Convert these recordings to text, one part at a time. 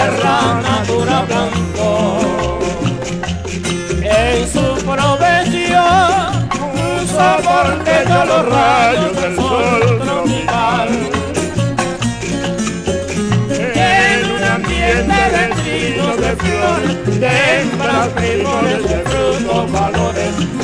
tierra natura blanco. En su profesión, un soporte de los rayos del sol tropical. En un ambiente de trinos de flores, de hembras, de frutos, valores.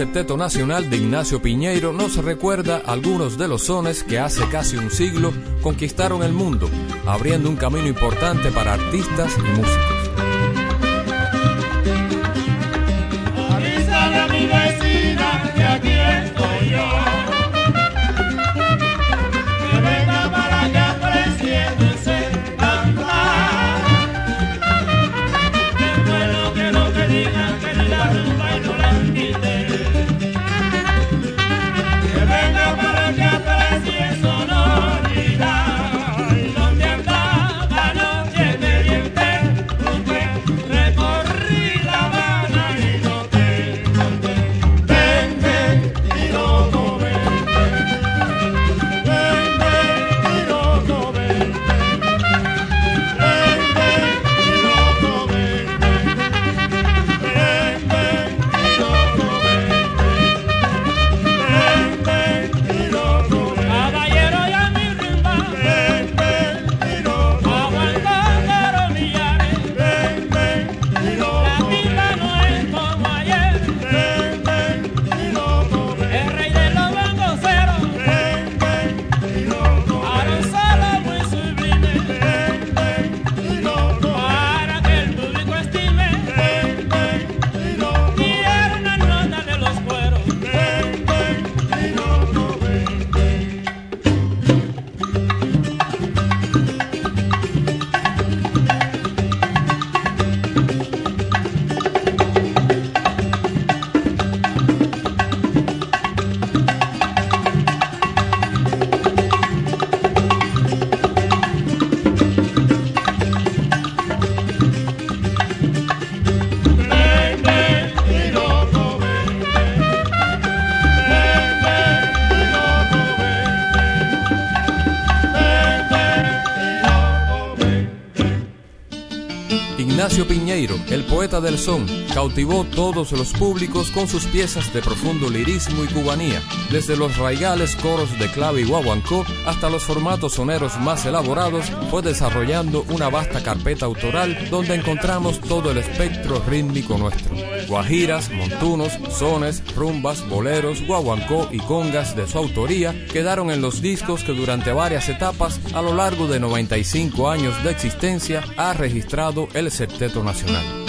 Septeto Nacional de Ignacio Piñeiro nos recuerda algunos de los sones que hace casi un siglo conquistaron el mundo, abriendo un camino importante para artistas y músicos. Piñeiro, el poeta del son, cautivó todos los públicos con sus piezas de profundo lirismo y cubanía, desde los raigales coros de clave y guaguancó hasta los formatos soneros más elaborados, fue desarrollando una vasta carpeta autoral donde encontramos todo el espectro rítmico nuestro. Guajiras, montunos, sones, rumbas, boleros, guaguancó y congas de su autoría quedaron en los discos que durante varias etapas a lo largo de 95 años de existencia ha registrado el Septeto Nacional.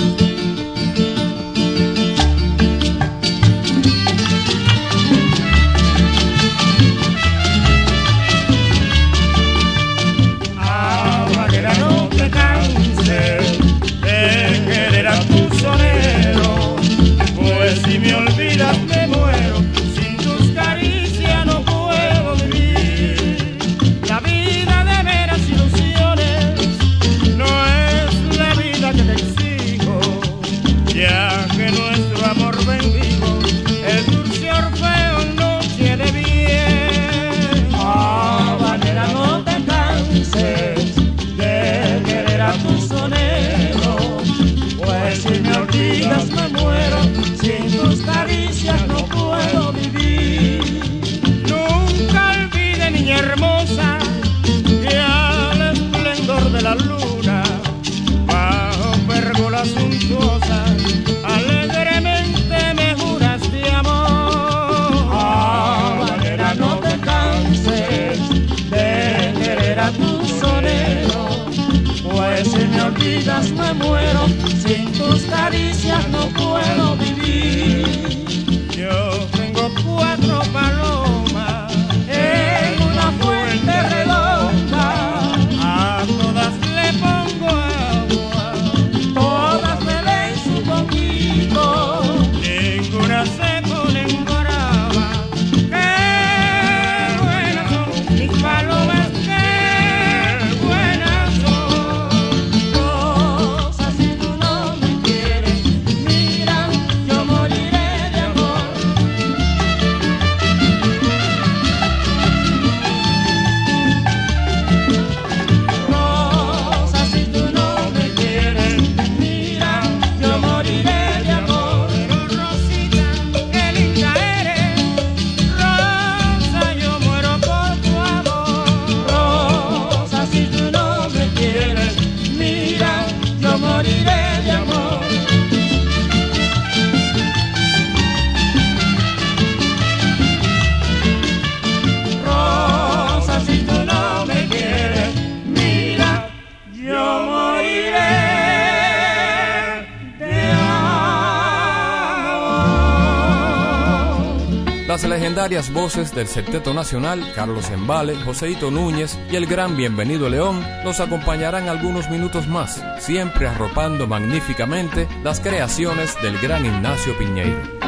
Legendarias voces del Septeto Nacional, Carlos Embale, Joseito Núñez y el gran Bienvenido León nos acompañarán algunos minutos más, siempre arropando magníficamente las creaciones del gran Ignacio Piñeiro.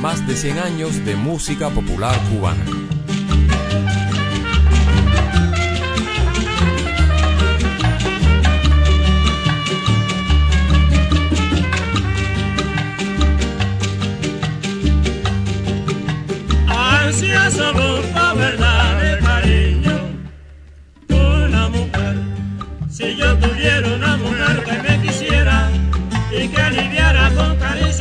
Más de 100 años de música popular cubana. Ansioso por verdad de cariño, una mujer. Si yo tuviera una mujer que me quisiera y que aliviara con cariño.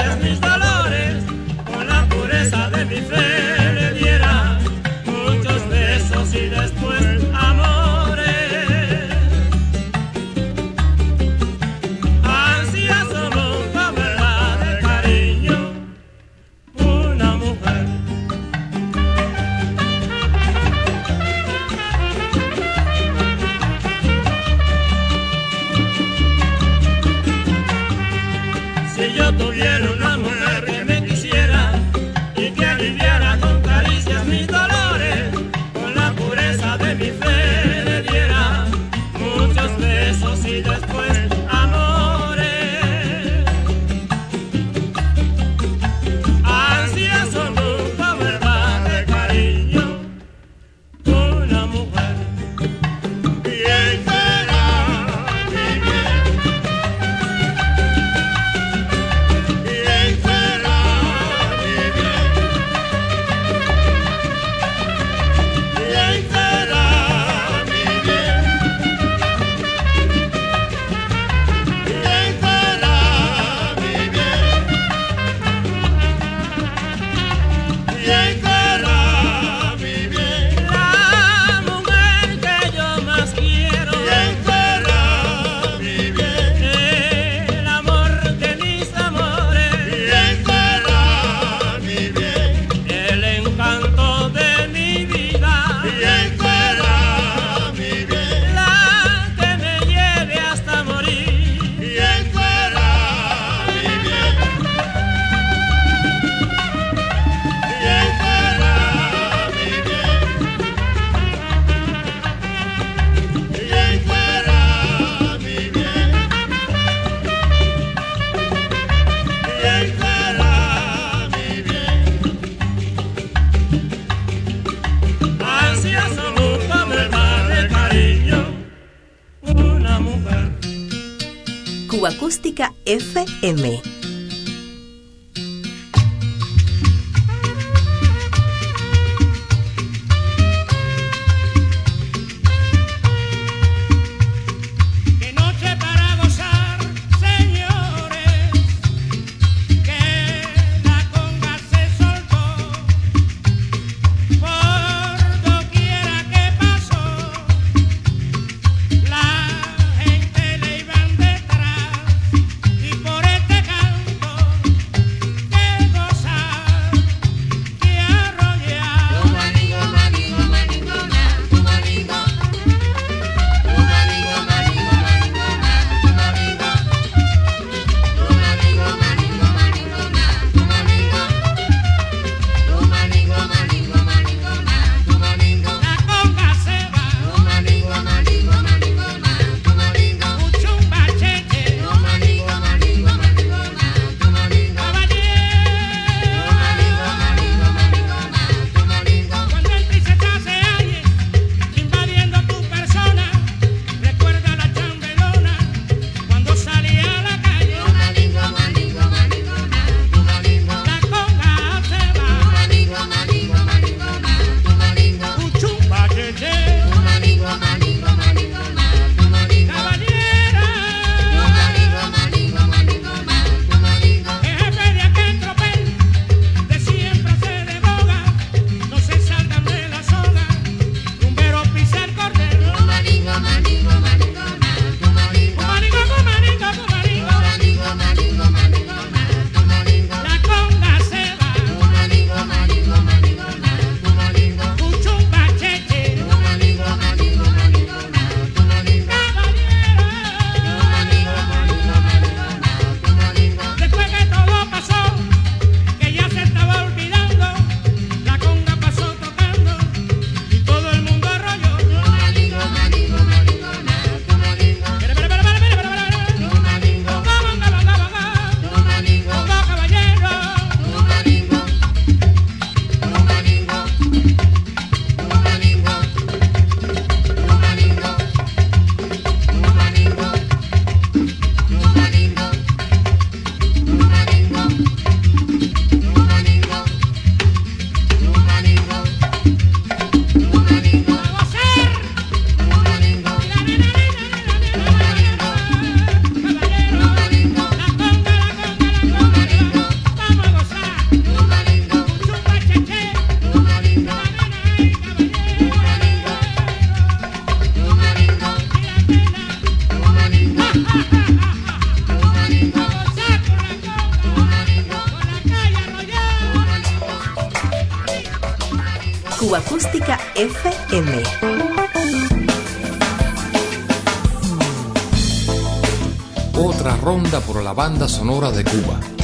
Ronda por la banda sonora de Cuba.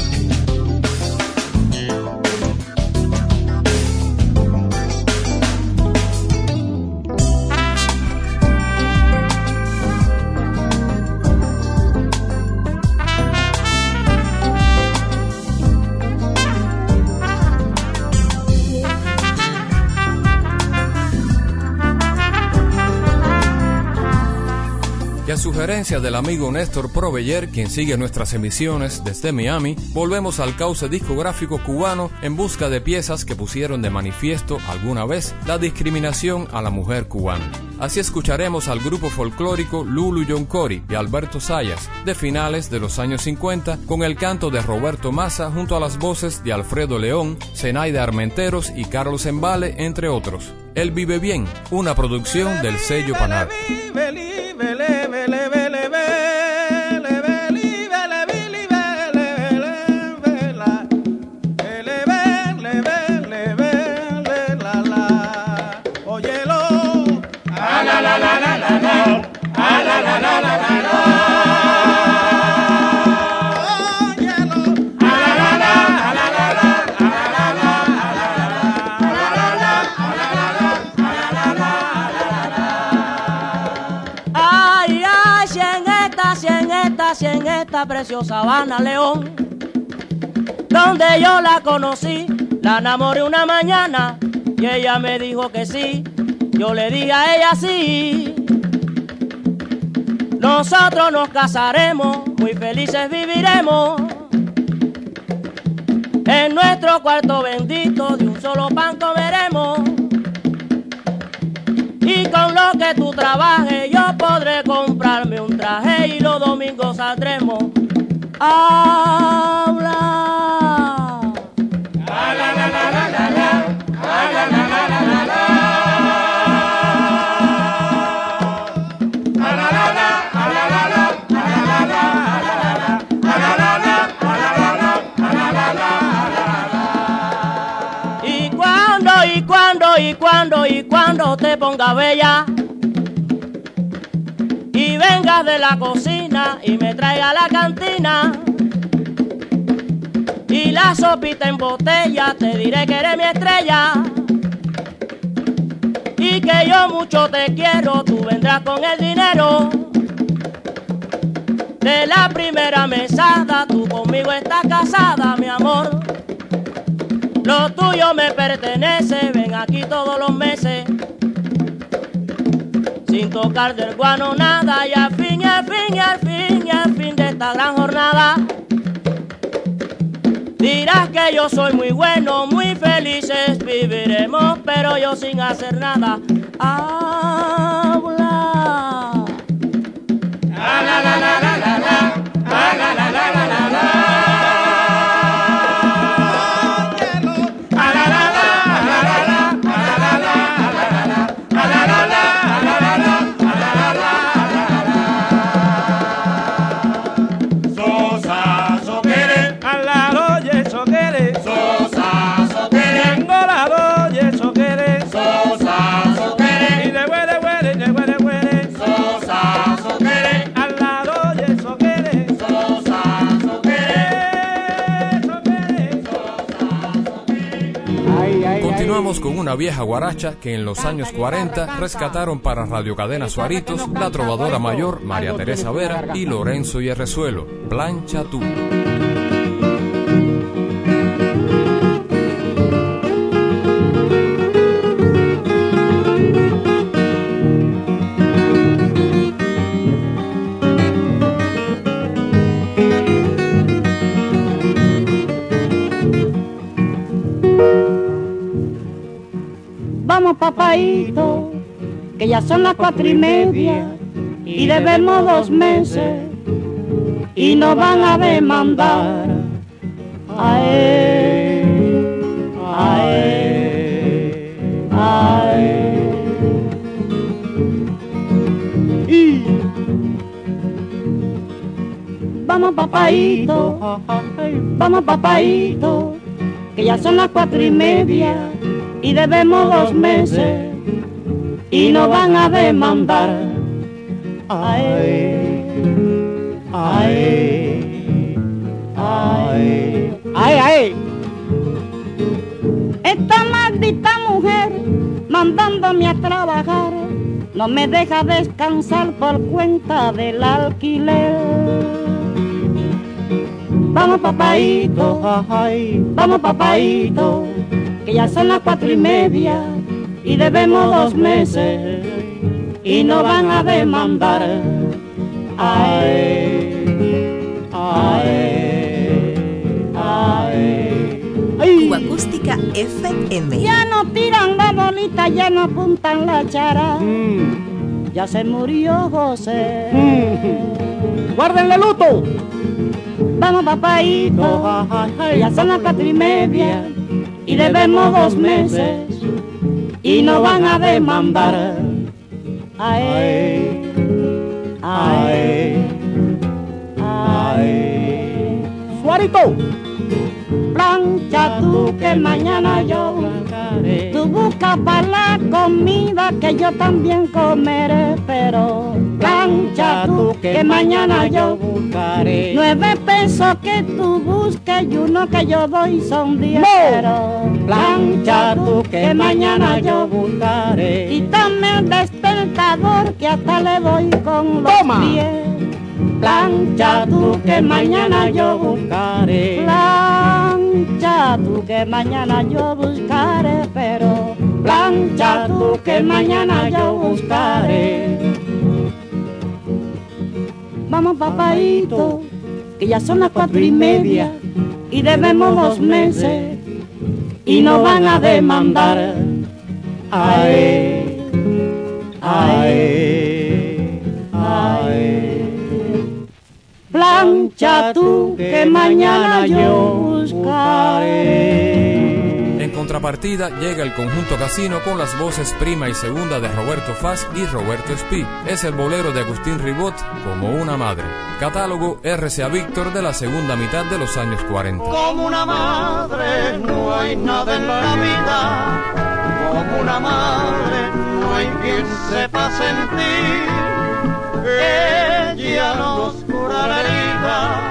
Sugerencia del amigo Néstor Proveyer, quien sigue nuestras emisiones desde Miami, volvemos al cauce discográfico cubano en busca de piezas que pusieron de manifiesto alguna vez la discriminación a la mujer cubana. Así escucharemos al grupo folclórico Lulu Yoncori y Alberto Sayas, de finales de los años 50, con el canto de Roberto Massa junto a las voces de Alfredo León, Zenaida Armenteros y Carlos Embale, entre otros. Él vive bien, una producción del sello Panar. Ay, en esta, preciosa Habana León, donde yo la conocí, la enamoré una mañana y ella me dijo que sí, yo le dije a ella sí. Nosotros nos casaremos, muy felices viviremos. En nuestro cuarto bendito de un solo pan comeremos. Que tú trabajes yo podré comprarme un traje y los domingos saldremos y cuando, y cuando, te ponga bella y vengas de la cocina y me traiga la cantina y la sopita en botella, te diré que eres mi estrella y que yo mucho te quiero, tú vendrás con el dinero. De la primera mesada, tú conmigo estás casada, mi amor. Lo tuyo me pertenece, ven aquí todos los meses. Sin tocar del guano nada, y al fin, al fin, y al fin, y al fin de esta gran jornada. Dirás que yo soy muy bueno, muy felices viviremos, pero yo sin hacer nada. Habla. Una vieja guaracha que en los años 40 rescataron para Radio Cadena Suaritos la trovadora mayor María Teresa Vera y Lorenzo Yerrezuelo, Plancha Tú. Son las cuatro y media y debemos dos meses y nos van a demandar. Ae, ae, ae. Y vamos papaito, vamos papaito, que ya son las cuatro y media y debemos dos meses y no van a demandar. Ay, ay, ay, ay, ay. Esta maldita mujer mandándome a trabajar no me deja descansar por cuenta del alquiler. Vamos papaito, vamos papaito, que ya son las cuatro y media y debemos dos meses y no van a demandar. Ay, ay, ay. ay. Cuba Acústica FM. Ya no tiran la bolita, ya no apuntan la chara. Mm. Ya se murió José. ¡Guárdenle luto! Vamos papaito, ya son las cuatro y media y debemos dos meses y no van a demandar. Ay, ay, ay. ¡Suarito! Plancha tú que mañana yo Tú busca para la comida que yo también comeré, pero plancha tú que mañana yo buscaré. Nueve pesos que tú busques y uno que yo doy son diez, No. plancha tú que mañana yo buscaré. Quítame el despertador que hasta le doy con los Toma. pies. Plancha tú que mañana yo buscaré. Plancha tú que mañana yo buscaré, pero plancha tú que mañana yo buscaré. Vamos papaito, que ya son las cuatro y media y debemos dos meses y no van a demandar. Ay, ay, ay. Plancha tú que mañana yo buscaré. Contrapartida llega el conjunto casino con las voces prima y segunda de Roberto Faz y Roberto Espí. Es el bolero de Agustín Ribot, Como una madre. Catálogo RCA Víctor de la segunda mitad de los años 40. Como una madre no hay nada en la vida, como una madre no hay quien sepa sentir. Ella nos cura la herida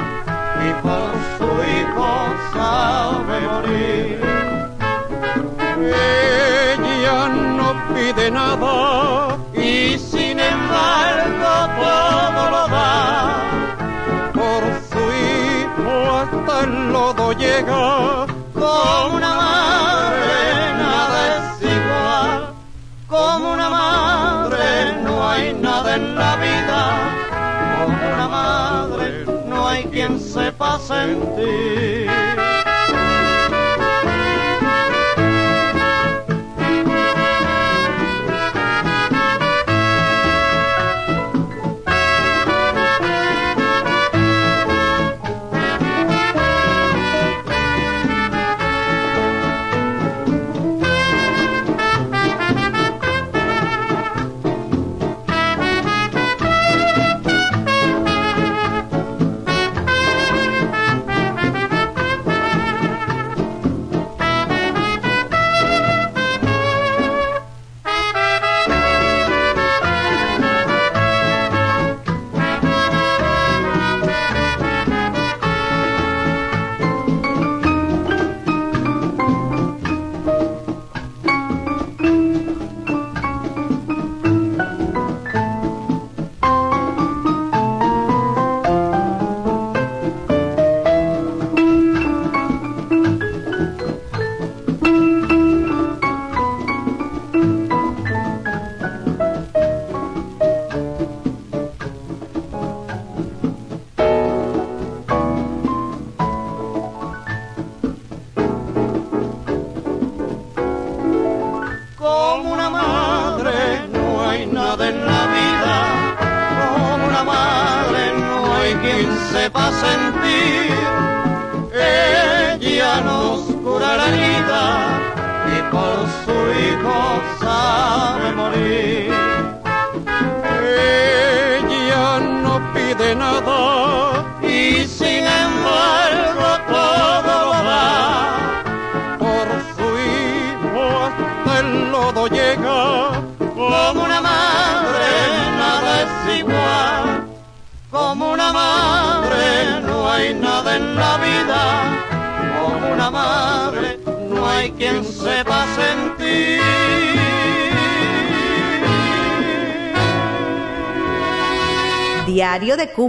y por su hijo sabe morir. Pide nada y sin embargo todo lo da por su hijo hasta el lodo llega. Como una madre nada es igual, como una madre no hay nada en la vida, como una madre no hay quien sepa sentir.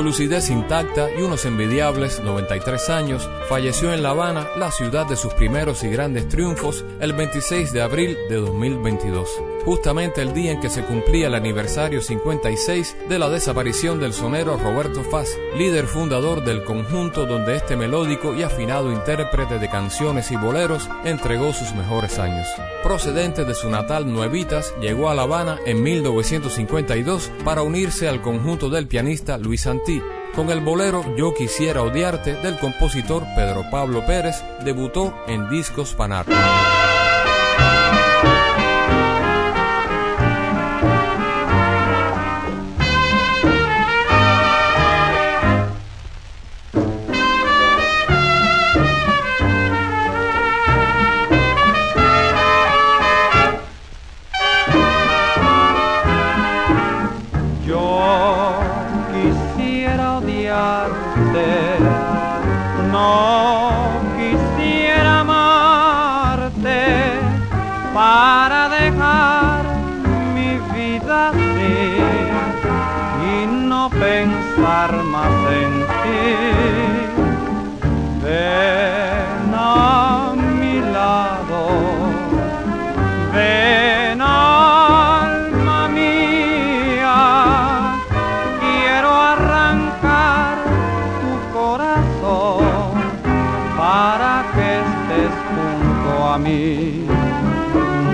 Su lucidez intacta y unos envidiables 93 años, falleció en La Habana, la ciudad de sus primeros y grandes triunfos, el 26 de abril de 2022, justamente el día en que se cumplía el aniversario 56 de la desaparición del sonero Roberto Faz, líder fundador del conjunto donde este melódico y afinado intérprete de canciones y boleros entregó sus mejores años. Procedente de su natal Nuevitas, llegó a La Habana en 1952 para unirse al conjunto del pianista Luis Santí. Con el bolero Yo quisiera odiarte del compositor Pedro Pablo Pérez, debutó en Discos Panar.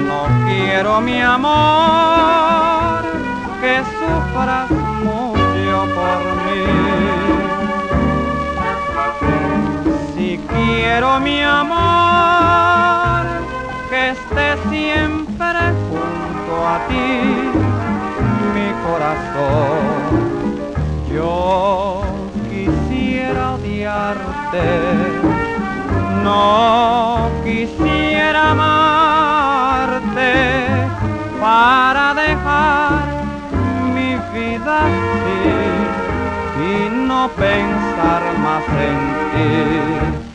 No quiero mi amor que sufras mucho por mí. Si quiero mi amor que esté siempre junto a ti, mi corazón. Yo quisiera odiarte, no quisiera amarte para dejar mi vida así y no pensar más en ti.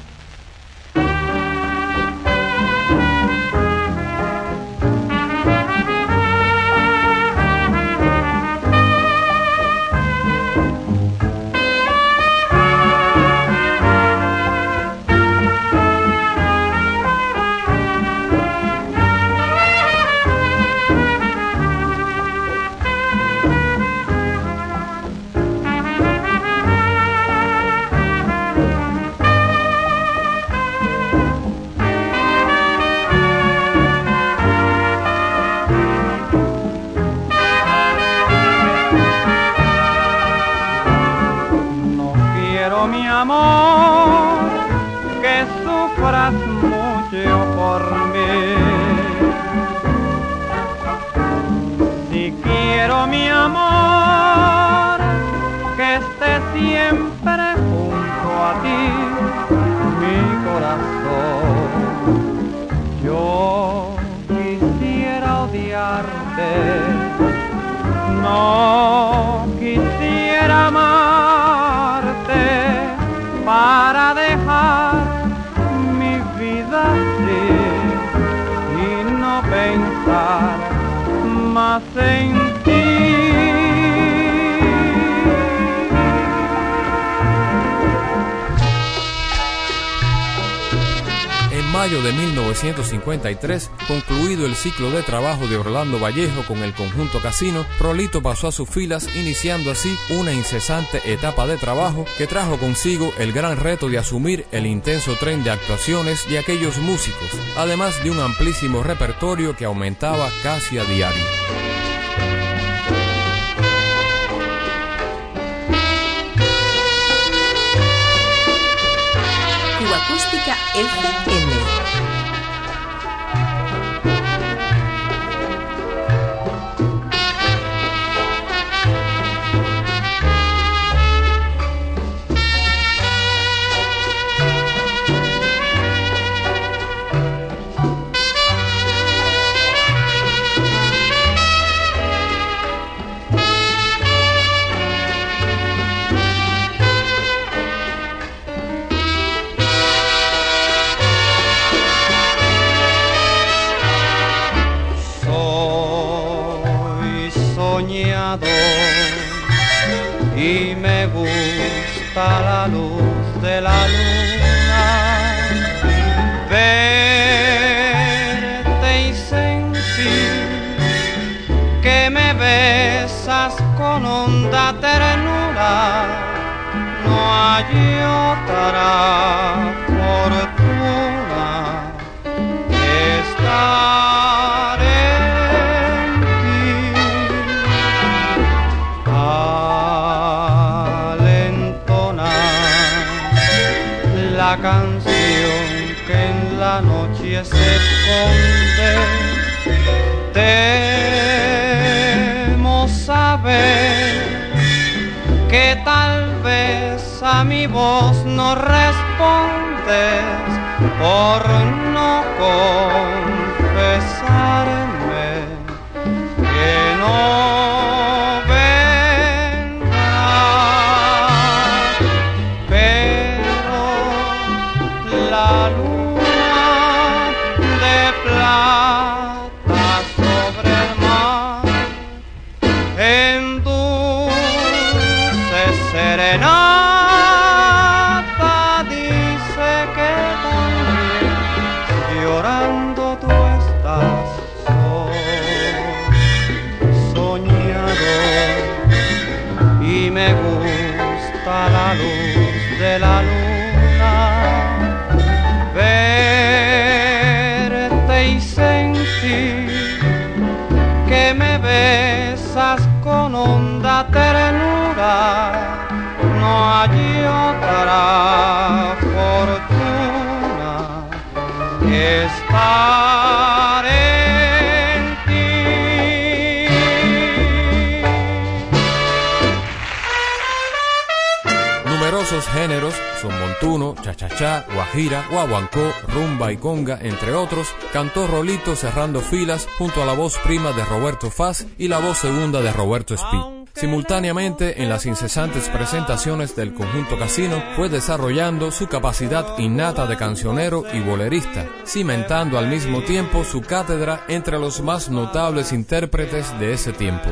De 1953, concluido el ciclo de trabajo de Orlando Vallejo con el conjunto Casino, Prolito pasó a sus filas, iniciando así una incesante etapa de trabajo que trajo consigo el gran reto de asumir el intenso tren de actuaciones de aquellos músicos, además de un amplísimo repertorio que aumentaba casi a diario. Ternura. No hay otra fortuna que estar en ti. Al entonar la canción que en la noche se esconde, que tal vez a mi voz no respondes por no confesarme que no Numerosos géneros son montuno, cha-cha-cha, guajira, guaguancó, rumba y conga, entre otros, cantó Rolito cerrando filas junto a la voz prima de Roberto Faz y la voz segunda de Roberto Espí. Simultáneamente, en las incesantes presentaciones del conjunto Casino, fue desarrollando su capacidad innata de cancionero y bolerista, cimentando al mismo tiempo su cátedra entre los más notables intérpretes de ese tiempo.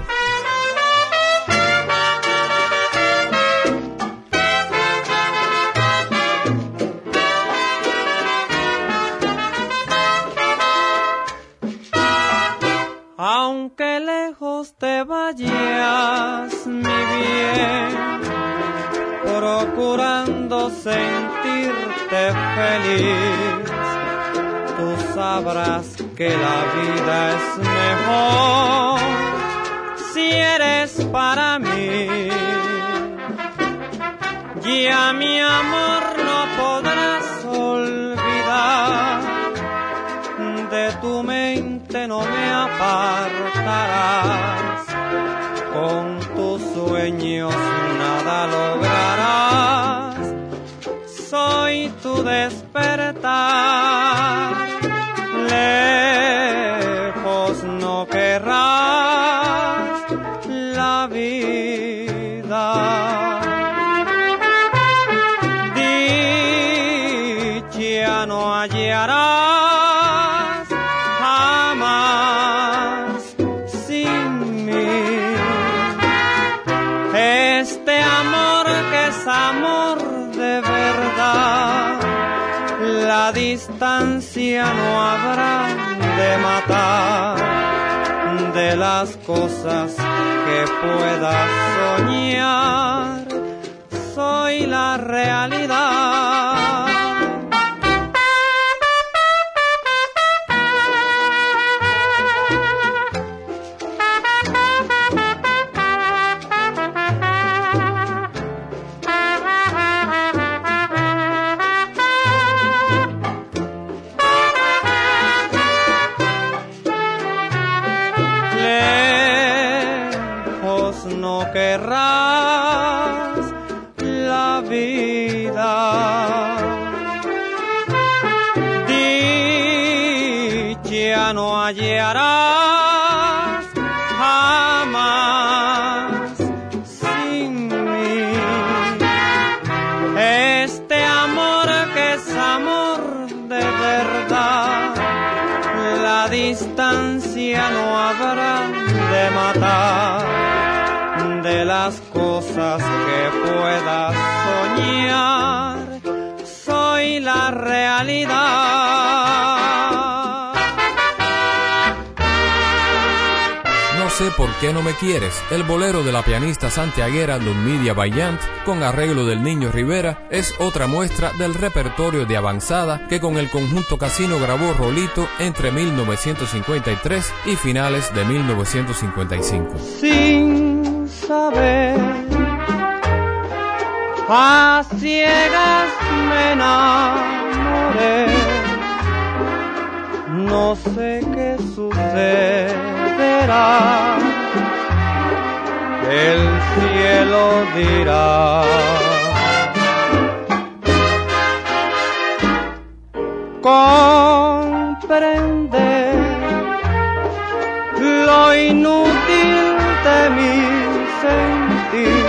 Vayas, mi bien, procurando sentirte feliz, tú sabrás que la vida es mejor si eres para mí. Ya mi la distancia no habrá de matar de las cosas que puedas soñar. Soy la realidad. Por qué no me quieres. El bolero de la pianista santiaguera Ludmilla Bayant, con arreglo del Niño Rivera, es otra muestra del repertorio de avanzada que con el conjunto Casino grabó Rolito entre 1953 y finales de 1955. Sin saber, a ciegas me enamoré. No sé qué el cielo dirá. Comprender lo inútil de mi sentir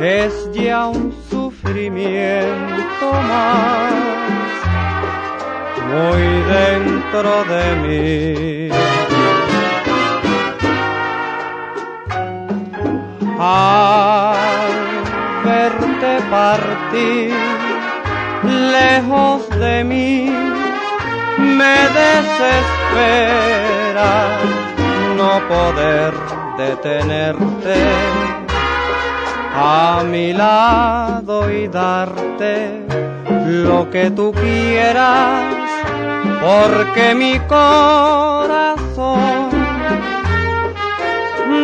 es ya un sufrimiento más muy dentro de mí. Al verte partir. Lejos de mí, me desespera no poder detenerte a mi lado y darte lo que tú quieras, porque mi corazón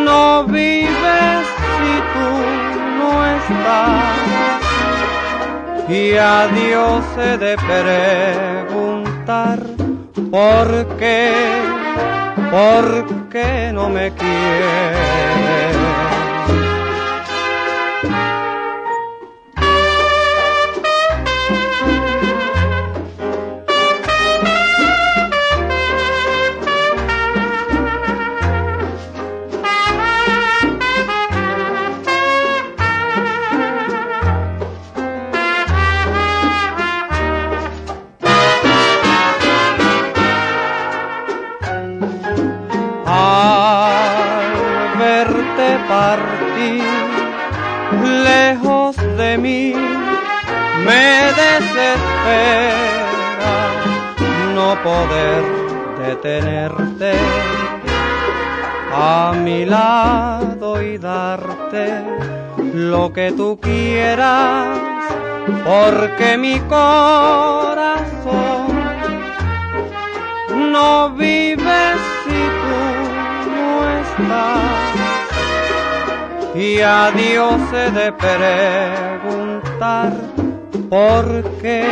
no Y a Dios he de preguntar por qué, por qué no me quieres. Partir lejos de mí me desespera no poder detenerte a mi lado y darte lo que tú quieras porque mi corazón no vives si tú no estás. Y a Dios he de preguntar por qué,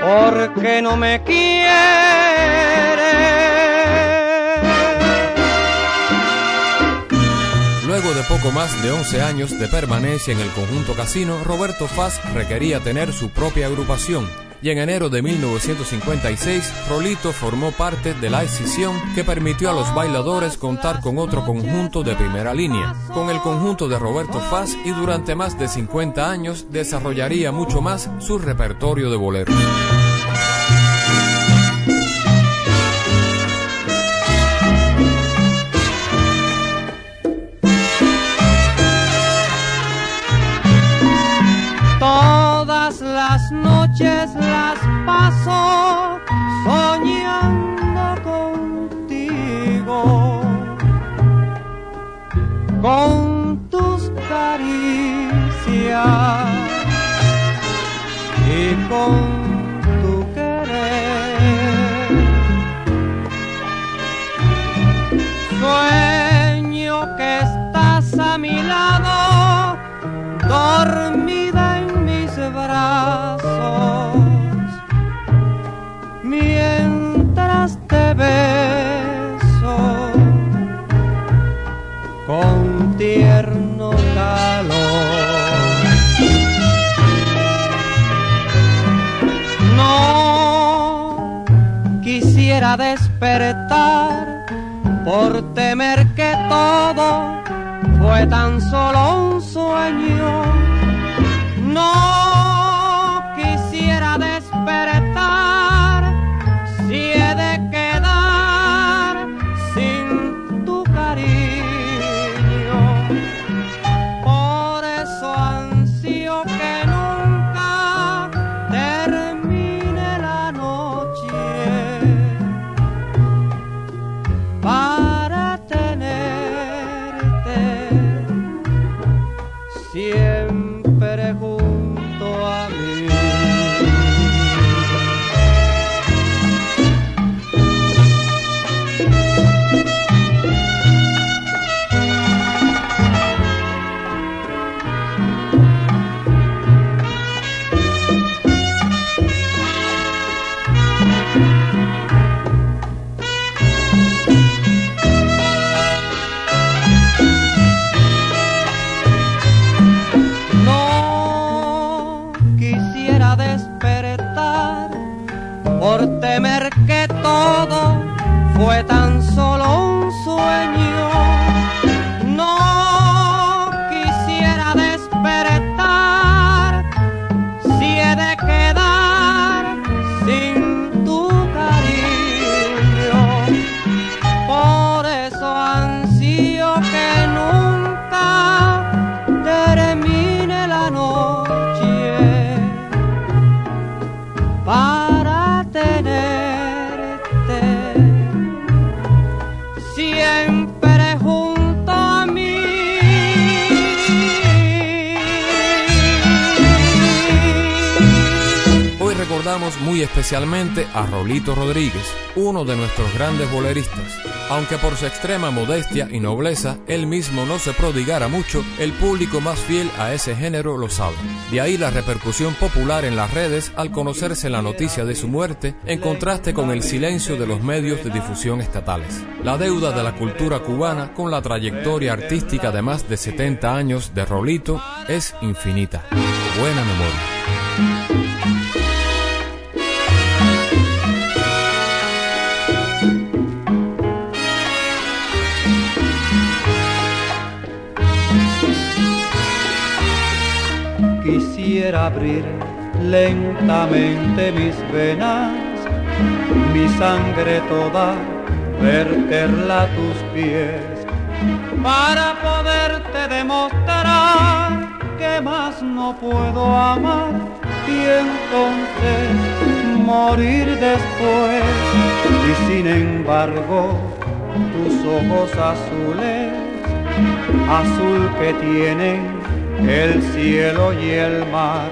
por qué no me quieres. Luego de poco más de 11 años de permanencia en el conjunto casino, Roberto Faz requería tener su propia agrupación. Y en enero de 1956, Rolito formó parte de la escisión que permitió a los bailadores contar con otro conjunto de primera línea. Con el conjunto de Roberto Faz y durante más de 50 años desarrollaría mucho más su repertorio de boleros. Soñando contigo, con tus caricias y con tu querer. Sueño que estás a mi lado, dormida quisiera despertar por temer que todo fue tan solo un sueño. Especialmente a Rolito Rodríguez, uno de nuestros grandes boleristas. Aunque por su extrema modestia y nobleza él mismo no se prodigara mucho, el público más fiel a ese género lo sabe. De ahí la repercusión popular en las redes al conocerse la noticia de su muerte, en contraste con el silencio de los medios de difusión estatales. La deuda de la cultura cubana con la trayectoria artística de más de 70 años de Rolito es infinita. Buena memoria. Abrir lentamente mis venas, mi sangre toda, verterla a tus pies, para poderte demostrar que más no puedo amar y entonces morir después. Y sin embargo, tus ojos azules, azul que tienen el cielo y el mar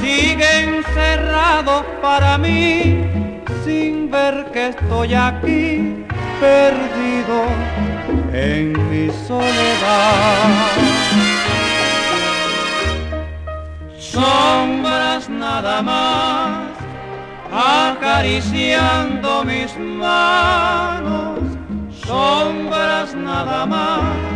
siguen cerrados para mí sin ver que estoy aquí perdido en mi soledad. Sombras nada más acariciando mis manos, sombras nada más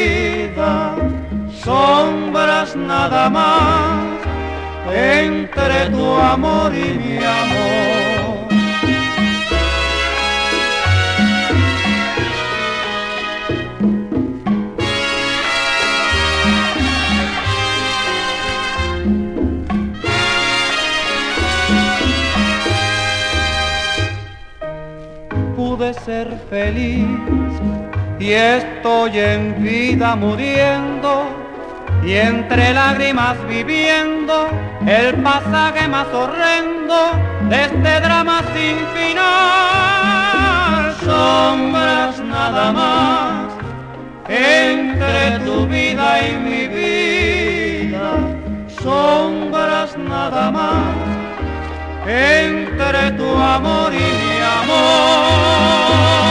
sombras nada más entre tu amor y mi amor. Pude ser feliz y estoy en vida muriendo y entre lágrimas viviendo el pasaje más horrendo de este drama sin final. Sombras nada más entre tu vida y mi vida, sombras nada más entre tu amor y mi amor.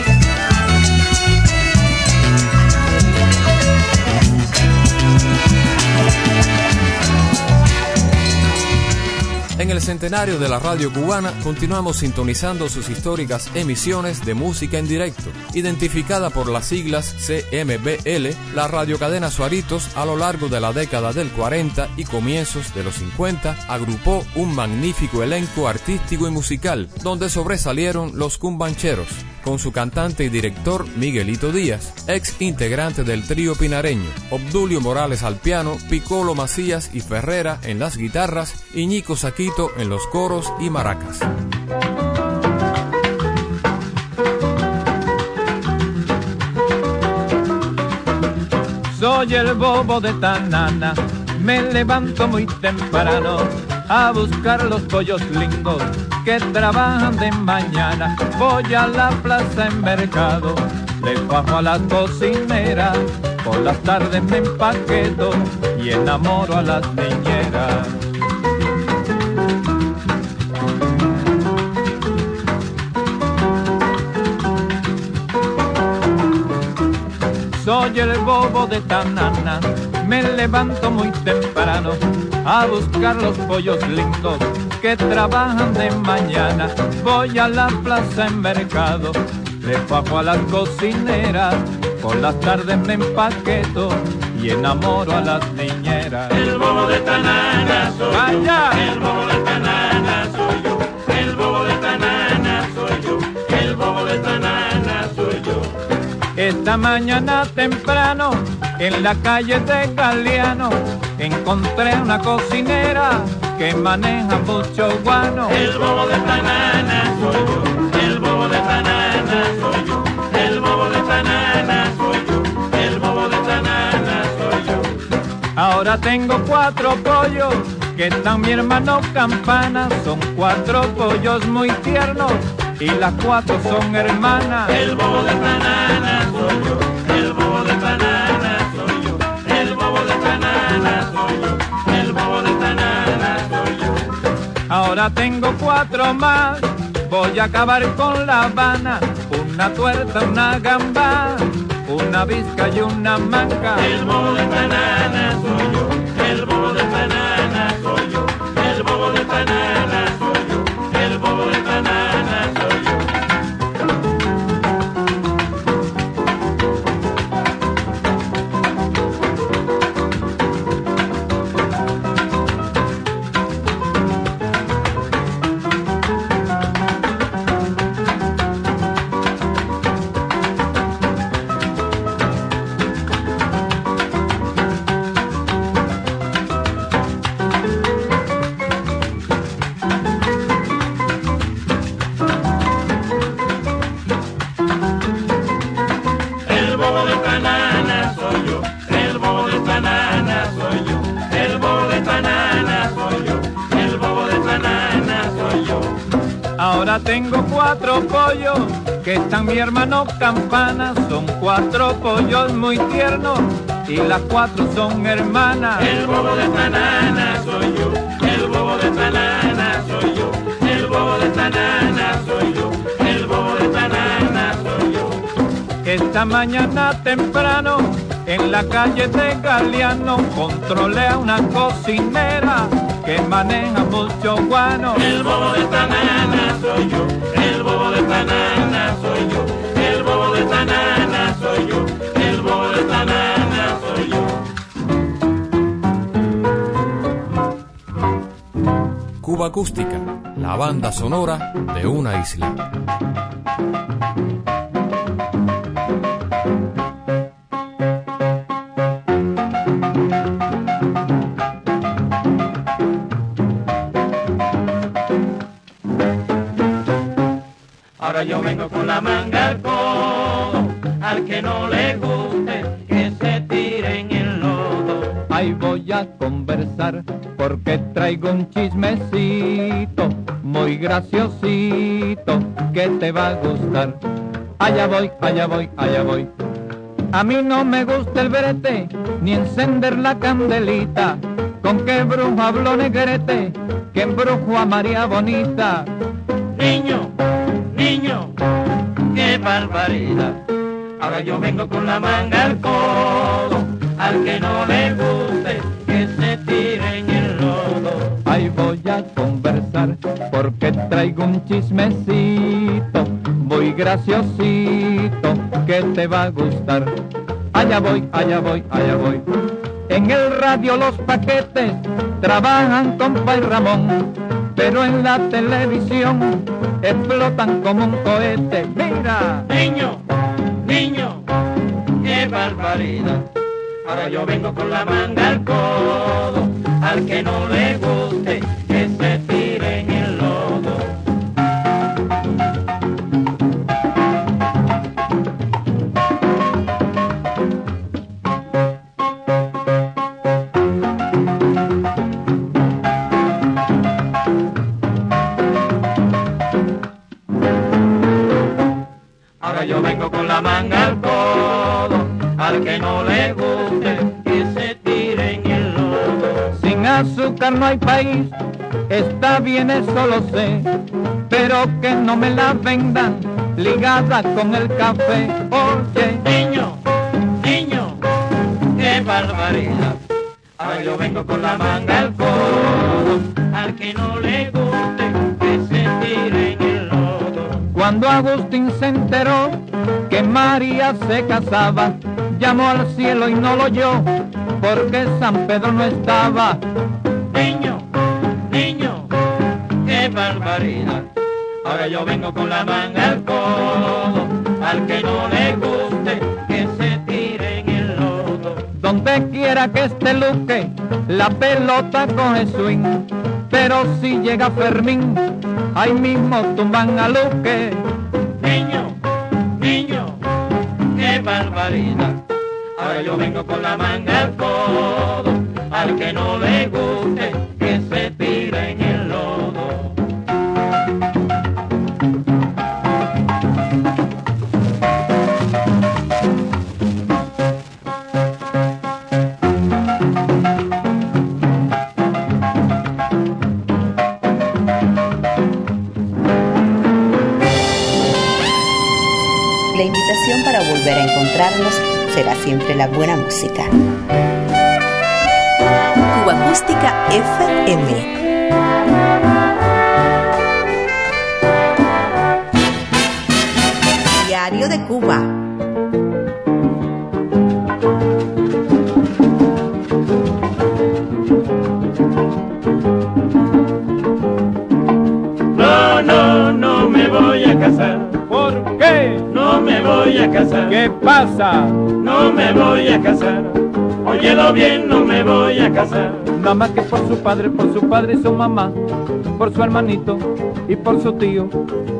En el centenario de la radio cubana continuamos sintonizando sus históricas emisiones de música en directo. Identificada por las siglas CMBL, la radiocadena Suaritos a lo largo de la década del 40 y comienzos de los 50 agrupó un magnífico elenco artístico y musical, donde sobresalieron los cumbancheros, con su cantante y director Miguelito Díaz, ex integrante del trío pinareño, Obdulio Morales al piano, Piccolo Macías y Ferrera en las guitarras y Ñico Saquito en los coros y maracas. Soy el bobo de Tanana, me levanto muy temprano a buscar los pollos lindos que trabajan de mañana. Voy a la plaza en mercado, le bajo a la cocinera, por las tardes me empaqueto y enamoro a las niñeras. Soy el bobo de Tanana, me levanto muy temprano a buscar los pollos lindos que trabajan de mañana. Voy a la plaza en mercado, le fajo a las cocineras, por las tardes me empaqueto y enamoro a las niñeras. El bobo de tanana soy yo, el bobo de tanana soy yo, el bobo de tanana soy yo, el bobo de tanana soy yo. Esta mañana temprano en la calle de Galeano, encontré una cocinera que maneja mucho guano. El bobo de banana soy yo, el bobo de banana soy yo, el bobo de banana soy yo, el bobo de banana soy yo. Ahora tengo cuatro pollos que están mi hermano campana. Son cuatro pollos muy tiernos y las cuatro son hermanas. El bobo de banana soy yo, banana soy yo, el bobo de banana soy yo. Ahora tengo cuatro más, voy a acabar con la Habana. Una tuerta, una gamba, una visca y una manga. El bobo de banana soy yo, el bobo de banana soy yo, el bobo de banana tengo cuatro pollos que están mi hermano campana. Son cuatro pollos muy tiernos y las cuatro son hermanas. El bobo de banana soy yo, el bobo de banana soy yo, el bobo de banana soy yo, el bobo de banana soy yo. Esta mañana temprano en la calle de Galeano controlé a una cocinera que maneja mucho guano. El bobo de banana soy yo, el bobo de banana soy yo, el bobo de banana soy yo, el bobo de banana soy yo. Cuba Acústica, la banda sonora de una isla. Yo vengo con la manga al codo, al que no le guste, que se tire en el lodo. Ahí voy a conversar porque traigo un chismecito muy graciosito que te va a gustar. Allá voy, allá voy, allá voy. A mí no me gusta el brete ni encender la candelita. Con qué brujo habló negrete que embrujo a María Bonita. Niño, niño, qué barbaridad. Ahora yo vengo con la manga al codo, al que no le guste, que se tire en el lodo. Ahí voy a conversar porque traigo un chismecito muy graciosito que te va a gustar. Allá voy, allá voy, allá voy. En el radio los paquetes trabajan con Pay Ramón, pero en la televisión explotan como un cohete. Mira, Niño, niño, qué barbaridad. Ahora yo vengo con la manga al codo, al que no le guste, que no le guste, que se tire en el lodo. sin azúcar no hay país, está bien eso lo sé, pero que no me la vendan ligada con el café. Oye, Niño, niño, qué barbaridad. Ahora yo vengo con la manga al codo, al que no le guste, que se tire en el lodo. Cuando Agustín se enteró que María se casaba, llamó al cielo y no lo oyó, porque San Pedro no estaba. Niño, niño, qué barbaridad. Ahora yo vengo con la manga al codo, al que no le guste, que donde quiera que esté Luque, la pelota coge swing. Pero si llega Fermín, ahí mismo tumban a Luque. Niño, niño, qué barbaridad. Yo vengo con la manga al codo, al que no le guste, la buena música. Cuba Acústica FM. A casar, ¿Qué pasa? no me voy a casar. Óyelo bien, no me voy a casar. Nada más que por su padre, por su padre y su mamá, por su hermanito y por su tío,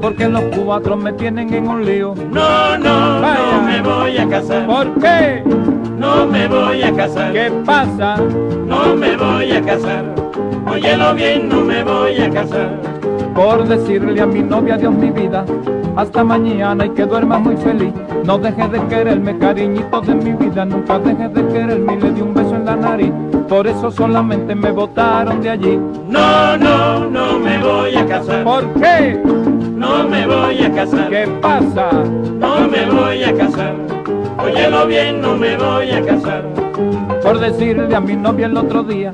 porque los cuatro me tienen en un lío. No, no, Vaya. no me voy a casar, ¿Por qué? no me voy a casar, ¿Qué pasa? no me voy a casar. Óyelo bien, no me voy a casar. Por decirle a mi novia, Dios mi vida, hasta mañana y que duerma muy feliz. No dejes de quererme, cariñito de mi vida, nunca dejes de quererme y le di un beso en la nariz. Por eso solamente me botaron de allí. No, no, no me voy a casar, ¿Por qué? no me voy a casar, ¿Qué pasa? no me voy a casar. Óyelo bien, no me voy a casar. Por decirle a mi novia el otro día,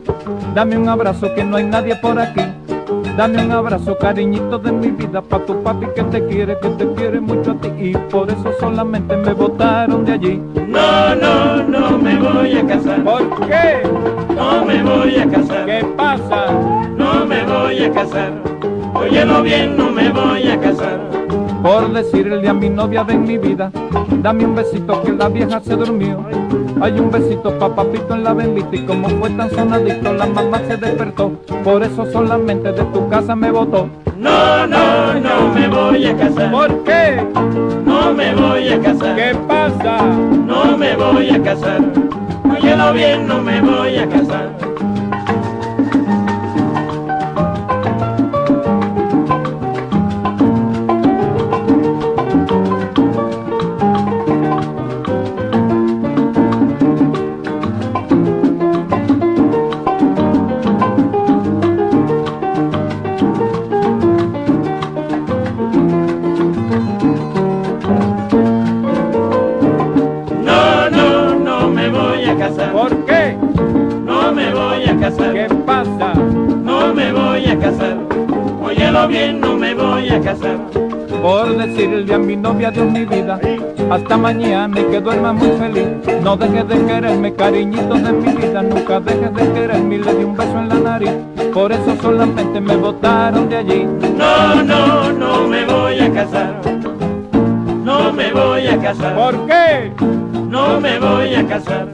dame un abrazo que no hay nadie por aquí. Dame un abrazo, cariñito de mi vida, pa' tu papi que te quiere, que te quiere mucho a ti. Y por eso solamente me botaron de allí. No, no, no me voy a casar, ¿Por qué? no me voy a casar, ¿Qué pasa? no me voy a casar. Óyelo bien, no me voy a casar. Por decirle a mi novia ven mi vida, dame un besito que la vieja se durmió. Hay un besito pa' papito en la bendita y como fue tan sonadito la mamá se despertó. Por eso solamente de tu casa me botó. No, no, no me voy a casar, ¿Por qué? no me voy a casar, ¿Qué pasa? no me voy a casar. Óyelo bien, no me voy a casar. Bien, no me voy a casar. Por decirle a mi novia Dios mi vida, hasta mañana y que duerma muy feliz. No dejes de quererme, cariñito de mi vida, nunca dejes de quererme y le di un beso en la nariz. Por eso solamente me botaron de allí. No, no, no me voy a casar. No me voy a casar. ¿Por qué? No me voy a casar.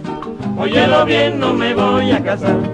Óyelo bien, no me voy a casar.